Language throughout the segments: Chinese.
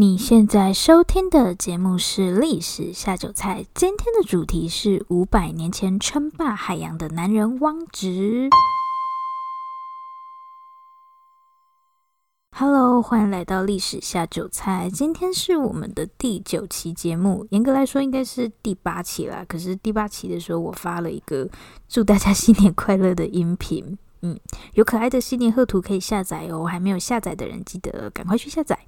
你现在收听的节目是《历史下酒菜》，今天的主题是五百年前称霸海洋的男人汪直。Hello，欢迎来到《历史下酒菜》，今天是我们的第九期节目，严格来说应该是第八期啦。可是第八期的时候，我发了一个祝大家新年快乐的音频，嗯，有可爱的新年贺图可以下载哦，还没有下载的人记得赶快去下载。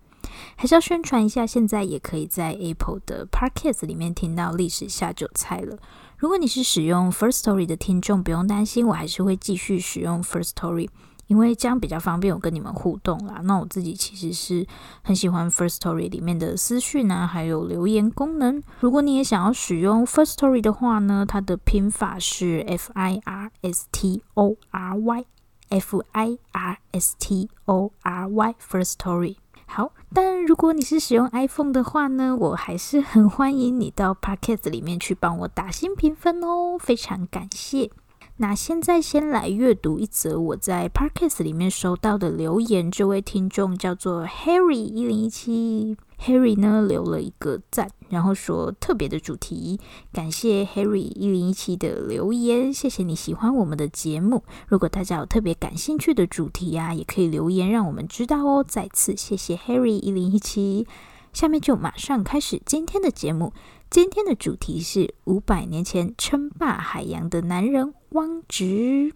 还是要宣传一下，现在也可以在 Apple 的 Podcast 里面听到历史下酒菜了。如果你是使用 First Story 的听众，不用担心，我还是会继续使用 First Story，因为这样比较方便我跟你们互动啦。那我自己其实是很喜欢 First Story 里面的私讯啊，还有留言功能。如果你也想要使用 First Story 的话呢，它的拼法是 F I R S T O R Y，F I R S T O R Y，First Story。好，但如果你是使用 iPhone 的话呢，我还是很欢迎你到 Parkes 里面去帮我打新评分哦，非常感谢。那现在先来阅读一则我在 Parkes 里面收到的留言，这位听众叫做 Harry 一零一七。Harry 呢留了一个赞，然后说特别的主题，感谢 Harry 一零一七的留言，谢谢你喜欢我们的节目。如果大家有特别感兴趣的主题呀、啊，也可以留言让我们知道哦。再次谢谢 Harry 一零一七，下面就马上开始今天的节目。今天的主题是五百年前称霸海洋的男人汪直。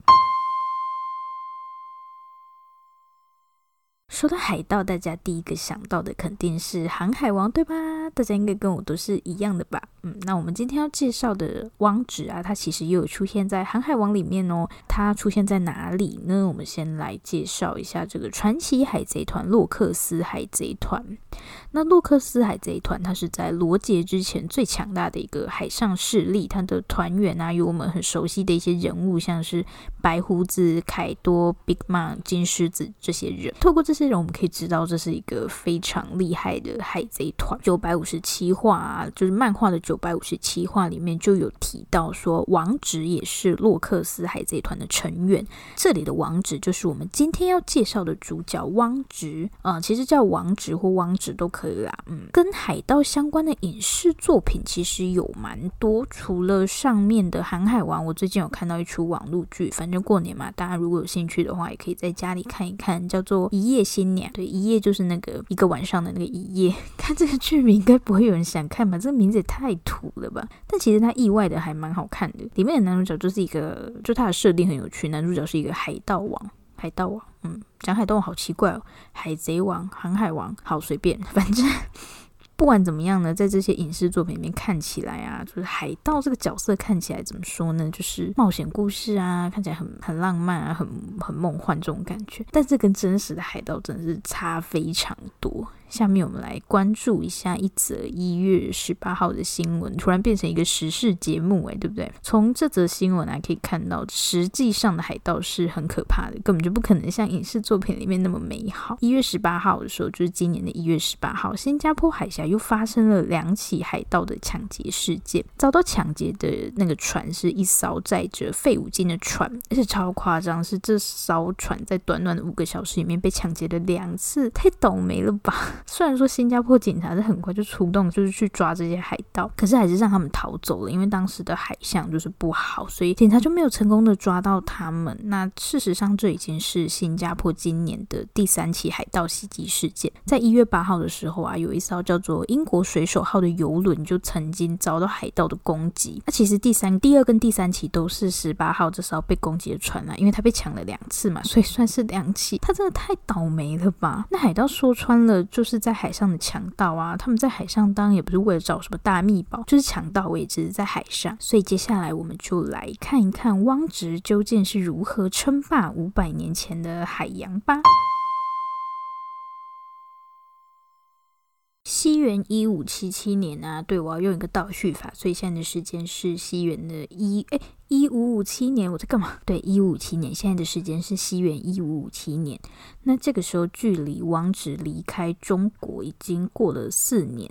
说到海盗，大家第一个想到的肯定是航海王，对吧？大家应该跟我都是一样的吧？嗯，那我们今天要介绍的汪直啊，他其实也有出现在航海王里面哦。他出现在哪里呢？我们先来介绍一下这个传奇海贼团——洛克斯海贼团。那洛克斯海贼团，它是在罗杰之前最强大的一个海上势力。它的团员啊，有我们很熟悉的一些人物，像是白胡子、凯多、Big Mom、金狮子这些人。透过这些人，我们可以知道这是一个非常厉害的海贼团。九百五十七话啊，就是漫画的九百五十七话里面就有提到说，王直也是洛克斯海贼团的成员。这里的王直就是我们今天要介绍的主角汪直啊、其实叫王直或汪直都可以。啦，嗯，跟海盗相关的影视作品其实有蛮多，除了上面的《航海王》，我最近有看到一出网络剧，反正过年嘛，大家如果有兴趣的话，也可以在家里看一看，叫做《一夜新娘》。对，一夜就是那个一个晚上的那个一夜。看这个剧名，应该不会有人想看吧？这个名字也太土了吧！但其实它意外的还蛮好看的，里面的男主角就是一个，就他的设定很有趣，男主角是一个海盗王。海盗王，嗯，讲海盗王好奇怪哦。海贼王、航海王，好随便，反正不管怎么样呢，在这些影视作品里面看起来啊，就是海盗这个角色看起来怎么说呢？就是冒险故事啊，看起来很很浪漫啊，很很梦幻这种感觉。但是跟真实的海盗真的是差非常多。下面我们来关注一下一则一月十八号的新闻，突然变成一个时事节目，哎，对不对？从这则新闻来可以看到，实际上的海盗是很可怕的，根本就不可能像影视作品里面那么美好。一月十八号的时候，就是今年的一月十八号，新加坡海峡又发生了两起海盗的抢劫事件。遭到抢劫的那个船是一艘载着废五金的船，而且超夸张，是这艘船在短短的五个小时里面被抢劫了两次，太倒霉了吧！虽然说新加坡警察是很快就出动，就是去抓这些海盗，可是还是让他们逃走了，因为当时的海象就是不好，所以警察就没有成功的抓到他们。那事实上，这已经是新加坡今年的第三起海盗袭击事件。在一月八号的时候啊，有一艘叫做英国水手号的游轮就曾经遭到海盗的攻击。那其实第三、第二跟第三起都是十八号这艘被攻击的船啊，因为它被抢了两次嘛，所以算是两起。他真的太倒霉了吧？那海盗说穿了就。是在海上的强盗啊，他们在海上当然也不是为了找什么大秘宝，就是强盗位置在海上。所以接下来我们就来看一看汪直究竟是如何称霸五百年前的海洋吧。西元一五七七年啊，对，我要用一个倒叙法，所以现在的时间是西元的一哎一五五七年，我在干嘛？对，一五五七年，现在的时间是西元一五五七年。那这个时候，距离汪直离开中国已经过了四年，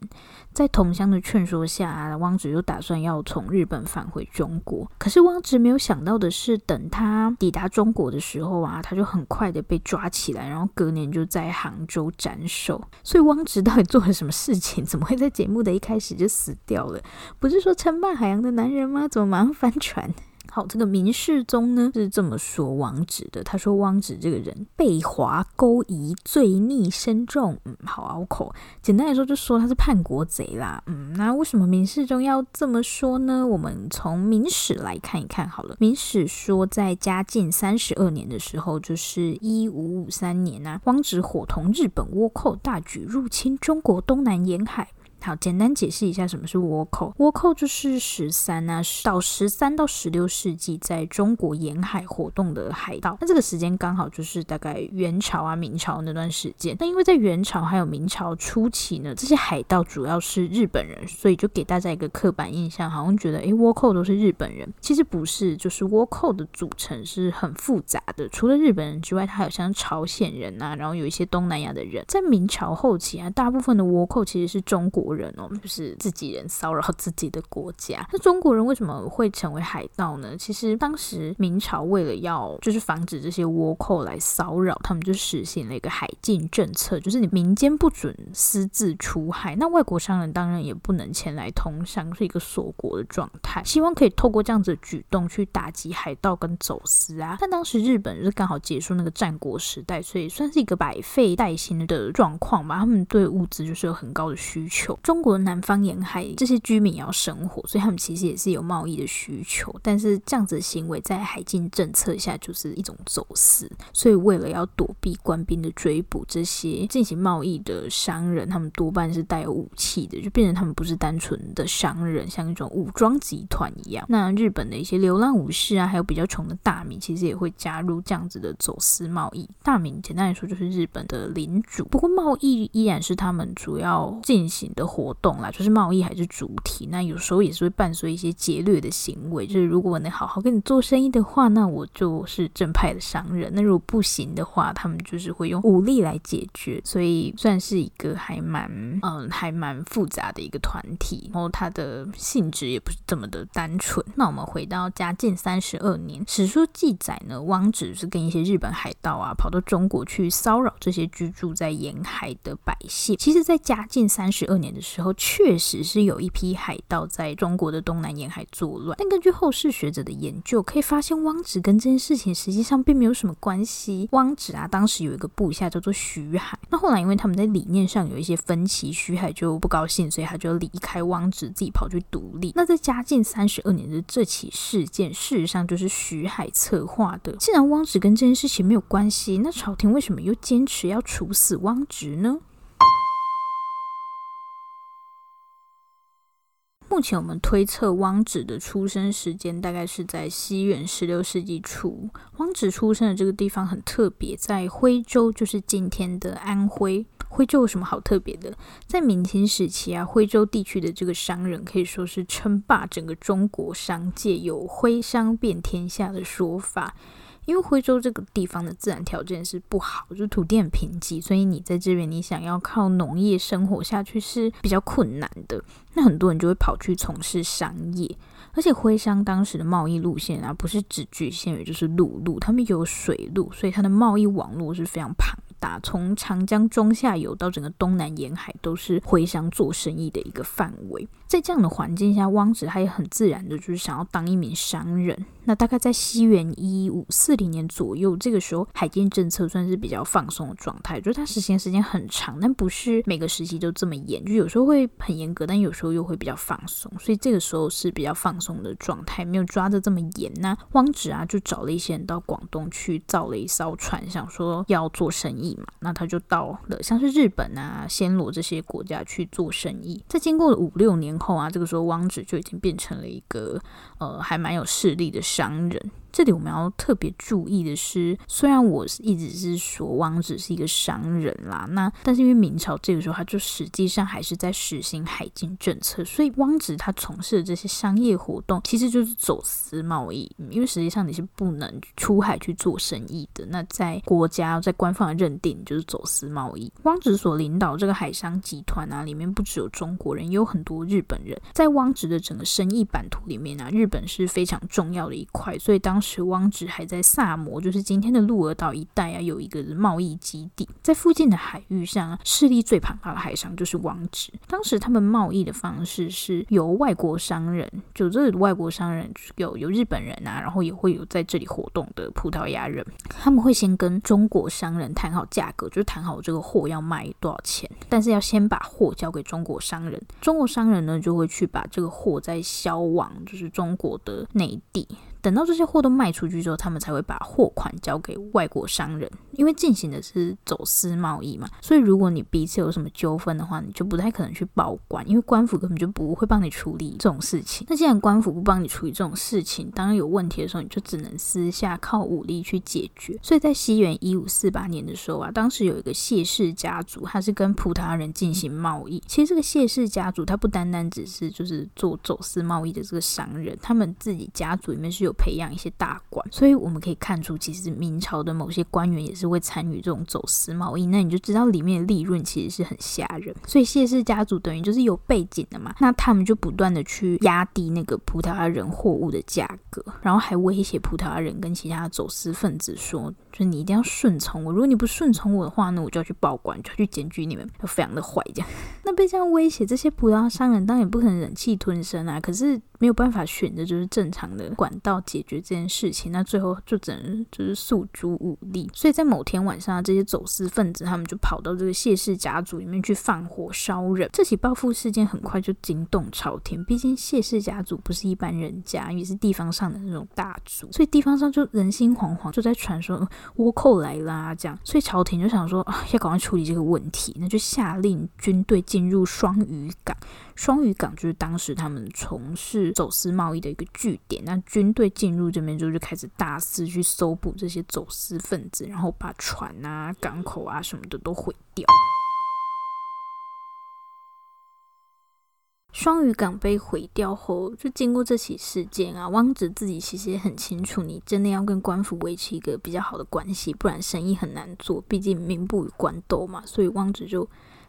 在同乡的劝说下，汪直就打算要从日本返回中国。可是汪直没有想到的是，等他抵达中国的时候啊，他就很快的被抓起来，然后隔年就在杭州斩首。所以汪直到底做了什么事情？怎么会在节目的一开始就死掉了？不是说称霸海洋的男人吗？怎么马上翻船？好，这个明世宗呢是这么说汪直的。他说汪直这个人被华勾夷，罪逆深重，嗯，好拗口。简单来说，就说他是叛国贼啦。嗯，那为什么明世宗要这么说呢？我们从明史来看一看好了。明史说，在嘉靖三十二年的时候，就是一五五三年啊，汪直伙同日本倭寇大举入侵中国东南沿海。好，简单解释一下什么是倭寇。倭寇就是十三啊到十三到十六世纪在中国沿海活动的海盗。那这个时间刚好就是大概元朝啊、明朝那段时间。那因为在元朝还有明朝初期呢，这些海盗主要是日本人，所以就给大家一个刻板印象，好像觉得诶，倭寇都是日本人。其实不是，就是倭寇的组成是很复杂的。除了日本人之外，它还有像朝鲜人啊，然后有一些东南亚的人。在明朝后期啊，大部分的倭寇其实是中国人。哦，就是自己人骚扰自己的国家。那中国人为什么会成为海盗呢？其实当时明朝为了要就是防止这些倭寇来骚扰，他们就实行了一个海禁政策，就是你民间不准私自出海，那外国商人当然也不能前来通商，是一个锁国的状态。希望可以透过这样子的举动去打击海盗跟走私啊。但当时日本就是刚好结束那个战国时代，所以算是一个百废待兴的状况吧。他们对物资就是有很高的需求。中国南方沿海这些居民要生活，所以他们其实也是有贸易的需求。但是这样子的行为在海禁政策下就是一种走私。所以为了要躲避官兵的追捕，这些进行贸易的商人，他们多半是带有武器的，就变成他们不是单纯的商人，像一种武装集团一样。那日本的一些流浪武士啊，还有比较穷的大名，其实也会加入这样子的走私贸易。大名简单来说就是日本的领主。不过贸易依然是他们主要进行的活动啦，就是贸易还是主体，那有时候也是会伴随一些劫掠的行为。就是如果我能好好跟你做生意的话，那我就是正派的商人；那如果不行的话，他们就是会用武力来解决。所以算是一个还蛮嗯还蛮复杂的一个团体，然后它的性质也不是这么的单纯。那我们回到嘉靖三十二年，史书记载呢，汪直是跟一些日本海盗啊跑到中国去骚扰这些居住在沿海的百姓。其实，在嘉靖三十二年的时候，确实是有一批海盗在中国的东南沿海作乱，但根据后世学者的研究，可以发现汪直跟这件事情实际上并没有什么关系。汪直啊，当时有一个部下叫做徐海，那后来因为他们在理念上有一些分歧，徐海就不高兴，所以他就离开汪直，自己跑去独立。那在嘉靖三十二年的这起事件，事实上就是徐海策划的。既然汪直跟这件事情没有关系，那朝廷为什么又坚持要处死汪直呢？目前我们推测汪直的出生时间大概是在西元十六世纪初。汪直出生的这个地方很特别，在徽州，就是今天的安徽。徽州有什么好特别的？在明清时期啊，徽州地区的这个商人可以说是称霸整个中国商界，有“徽商遍天下”的说法。因为徽州这个地方的自然条件是不好，就是土地很贫瘠，所以你在这边你想要靠农业生活下去是比较困难的。那很多人就会跑去从事商业，而且徽商当时的贸易路线啊，不是只局限于就是陆路，他们有水路，所以它的贸易网络是非常庞大，从长江中下游到整个东南沿海都是徽商做生意的一个范围。在这样的环境下，汪直他也很自然的就是想要当一名商人。那大概在西元一五四零年左右，这个时候海禁政策算是比较放松的状态，就是它实行时间很长，但不是每个时期都这么严，就有时候会很严格，但有时候又会比较放松，所以这个时候是比较放松的状态，没有抓得这么严。那汪直啊，就找了一些人到广东去造了一艘船，想说要做生意嘛，那他就到了像是日本啊、暹罗这些国家去做生意。在经过了五六年后啊，这个时候汪直就已经变成了一个呃还蛮有势力的商人。这里我们要特别注意的是，虽然我一直是说汪直是一个商人啦，那但是因为明朝这个时候他就实际上还是在实行海禁政策，所以汪直他从事的这些商业活动其实就是走私贸易，因为实际上你是不能出海去做生意的。那在国家在官方的认定就是走私贸易。汪直所领导这个海商集团啊，里面不只有中国人，也有很多日本人。在汪直的整个生意版图里面啊，日本是非常重要的一块，所以当时是汪直还在萨摩，就是今天的鹿儿岛一带啊，有一个贸易基地，在附近的海域上，势力最庞大的海商就是汪直。当时他们贸易的方式是由外国商人，就这外国商人有有日本人啊，然后也会有在这里活动的葡萄牙人，他们会先跟中国商人谈好价格，就是谈好这个货要卖多少钱，但是要先把货交给中国商人，中国商人呢就会去把这个货再销往就是中国的内地。等到这些货都卖出去之后，他们才会把货款交给外国商人，因为进行的是走私贸易嘛。所以如果你彼此有什么纠纷的话，你就不太可能去报官，因为官府根本就不会帮你处理这种事情。那既然官府不帮你处理这种事情，当然有问题的时候，你就只能私下靠武力去解决。所以在西元一五四八年的时候啊，当时有一个谢氏家族，他是跟葡萄牙人进行贸易。其实这个谢氏家族，他不单单只是就是做走私贸易的这个商人，他们自己家族里面是有。培养一些大官，所以我们可以看出，其实明朝的某些官员也是会参与这种走私贸易。那你就知道里面的利润其实是很吓人。所以谢氏家族等于就是有背景的嘛，那他们就不断的去压低那个葡萄牙人货物的价格，然后还威胁葡萄牙人跟其他走私分子说，就你一定要顺从我，如果你不顺从我的话呢，我就要去报官，就要去检举你们，就非常的坏这样。那被这样威胁，这些葡萄牙商人当然也不可能忍气吞声啊，可是。没有办法选择就是正常的管道解决这件事情，那最后就只能就是诉诸武力。所以在某天晚上，这些走私分子他们就跑到这个谢氏家族里面去放火烧人。这起报复事件很快就惊动朝廷，毕竟谢氏家族不是一般人家，也是地方上的那种大族，所以地方上就人心惶惶，就在传说倭寇来啦这样。所以朝廷就想说啊，要赶快处理这个问题，那就下令军队进入双屿港。双屿港就是当时他们从事走私贸易的一个据点。那军队进入这边之后，就开始大肆去搜捕这些走私分子，然后把船啊、港口啊什么的都毁掉。双屿港被毁掉后，就经过这起事件啊，汪直自己其实也很清楚，你真的要跟官府维持一个比较好的关系，不然生意很难做。毕竟民不与官斗嘛，所以汪直就。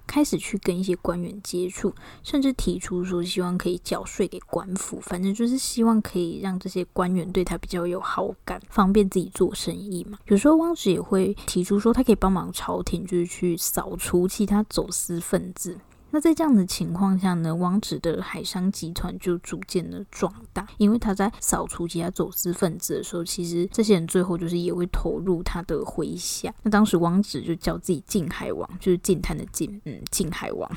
开始去跟一些官员接触，甚至提出说希望可以缴税给官府，反正就是希望可以让这些官员对他比较有好感，方便自己做生意嘛。有时候汪直也会提出说，他可以帮忙朝廷，就是去扫除其他走私分子。那在这样的情况下呢，王子的海商集团就逐渐的壮大，因为他在扫除其他走私分子的时候，其实这些人最后就是也会投入他的麾下。那当时王子就叫自己靖海王，就是靖叹的靖，嗯，靖海王。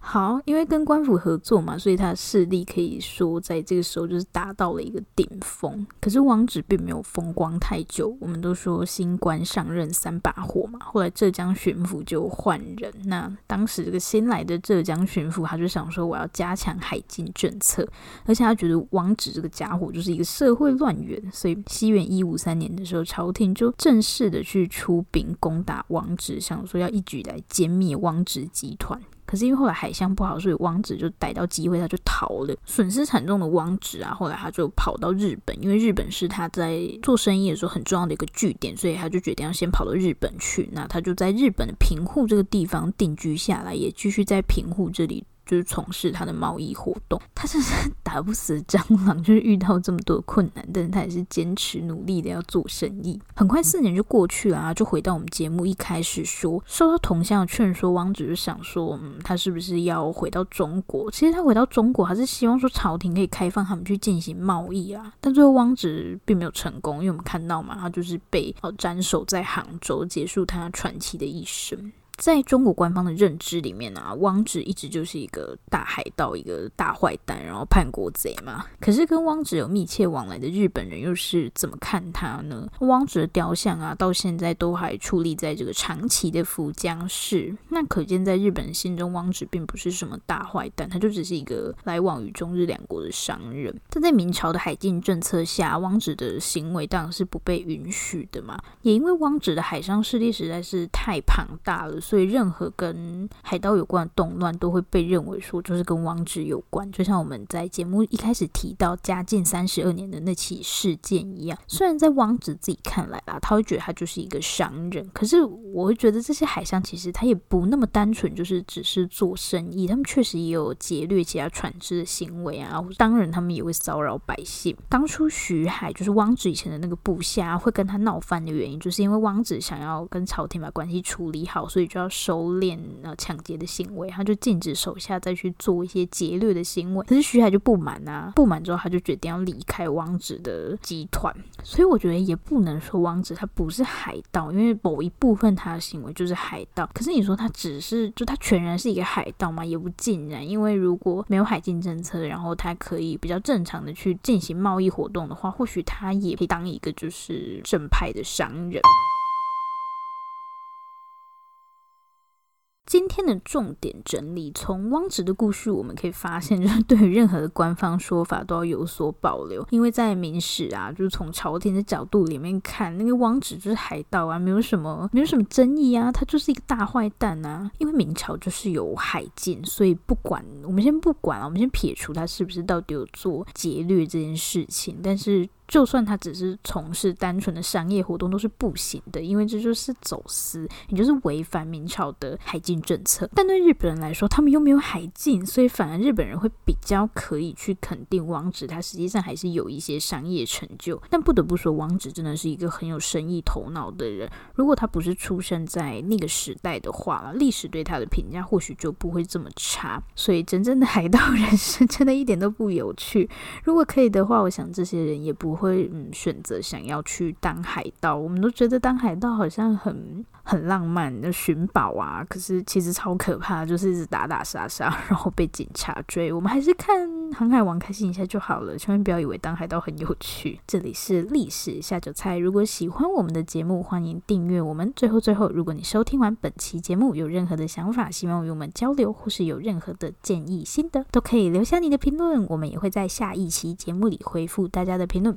好，因为跟官府合作嘛，所以他势力可以说在这个时候就是达到了一个顶峰。可是汪直并没有风光太久，我们都说新官上任三把火嘛，后来浙江巡抚就换人，那当时这个新来的浙江巡抚他就想说，我要加强海禁政策，而且他觉得汪直这个家伙就是一个社会乱源，所以西元一五三年的时候，朝廷就正式的去出兵攻打汪直，想说要一举来歼灭汪直集团。可是因为后来海象不好，所以王子就逮到机会，他就逃了，损失惨重的王子啊，后来他就跑到日本，因为日本是他在做生意的时候很重要的一个据点，所以他就决定要先跑到日本去。那他就在日本的平户这个地方定居下来，也继续在平户这里。就是从事他的贸易活动，他真是 打不死蟑螂，就是遇到这么多困难，但是他也是坚持努力的要做生意。很快四年就过去了啊，就回到我们节目一开始说，受到同乡的劝说，汪直就想说，嗯，他是不是要回到中国？其实他回到中国还是希望说朝廷可以开放他们去进行贸易啊。但最后汪直并没有成功，因为我们看到嘛，他就是被哦斩首在杭州，结束他传奇的一生。在中国官方的认知里面啊，汪直一直就是一个大海盗，一个大坏蛋，然后叛国贼嘛。可是跟汪直有密切往来的日本人又是怎么看他呢？汪直的雕像啊，到现在都还矗立在这个长崎的福江市。那可见在日本人心中，汪直并不是什么大坏蛋，他就只是一个来往于中日两国的商人。但在明朝的海禁政策下，汪直的行为当然是不被允许的嘛。也因为汪直的海上势力实在是太庞大了。所以，任何跟海盗有关的动乱都会被认为说就是跟汪直有关，就像我们在节目一开始提到嘉靖三十二年的那起事件一样。虽然在汪直自己看来啦，他会觉得他就是一个商人，可是我会觉得这些海商其实他也不那么单纯，就是只是做生意，他们确实也有劫掠其他船只的行为啊。当然，他们也会骚扰百姓。当初徐海就是汪直以前的那个部下会跟他闹翻的原因，就是因为汪直想要跟朝廷把关系处理好，所以就。要收敛呃抢劫的行为，他就禁止手下再去做一些劫掠的行为。可是徐海就不满啊，不满之后他就决定要离开王子的集团。所以我觉得也不能说王子他不是海盗，因为某一部分他的行为就是海盗。可是你说他只是就他全然是一个海盗吗？也不尽然，因为如果没有海禁政策，然后他可以比较正常的去进行贸易活动的话，或许他也可以当一个就是正派的商人。今天的重点整理，从汪直的故事我们可以发现，就是对于任何的官方说法都要有所保留，因为在明史啊，就是从朝廷的角度里面看，那个汪直就是海盗啊，没有什么 没有什么争议啊，他就是一个大坏蛋啊。因为明朝就是有海禁，所以不管我们先不管啊，我们先撇除他是不是到底有做劫掠这件事情，但是。就算他只是从事单纯的商业活动都是不行的，因为这就是走私，也就是违反明朝的海禁政策。但对日本人来说，他们又没有海禁，所以反而日本人会比较可以去肯定汪直，他实际上还是有一些商业成就。但不得不说，汪直真的是一个很有生意头脑的人。如果他不是出生在那个时代的话，历史对他的评价或许就不会这么差。所以真正的海盗人生真的一点都不有趣。如果可以的话，我想这些人也不。会嗯选择想要去当海盗，我们都觉得当海盗好像很很浪漫，就寻宝啊。可是其实超可怕，就是一直打打杀杀，然后被警察追。我们还是看《航海王》开心一下就好了，千万不要以为当海盗很有趣。这里是历史下酒菜，如果喜欢我们的节目，欢迎订阅我们。最后最后，如果你收听完本期节目有任何的想法，希望与我们交流，或是有任何的建议心得，都可以留下你的评论，我们也会在下一期节目里回复大家的评论。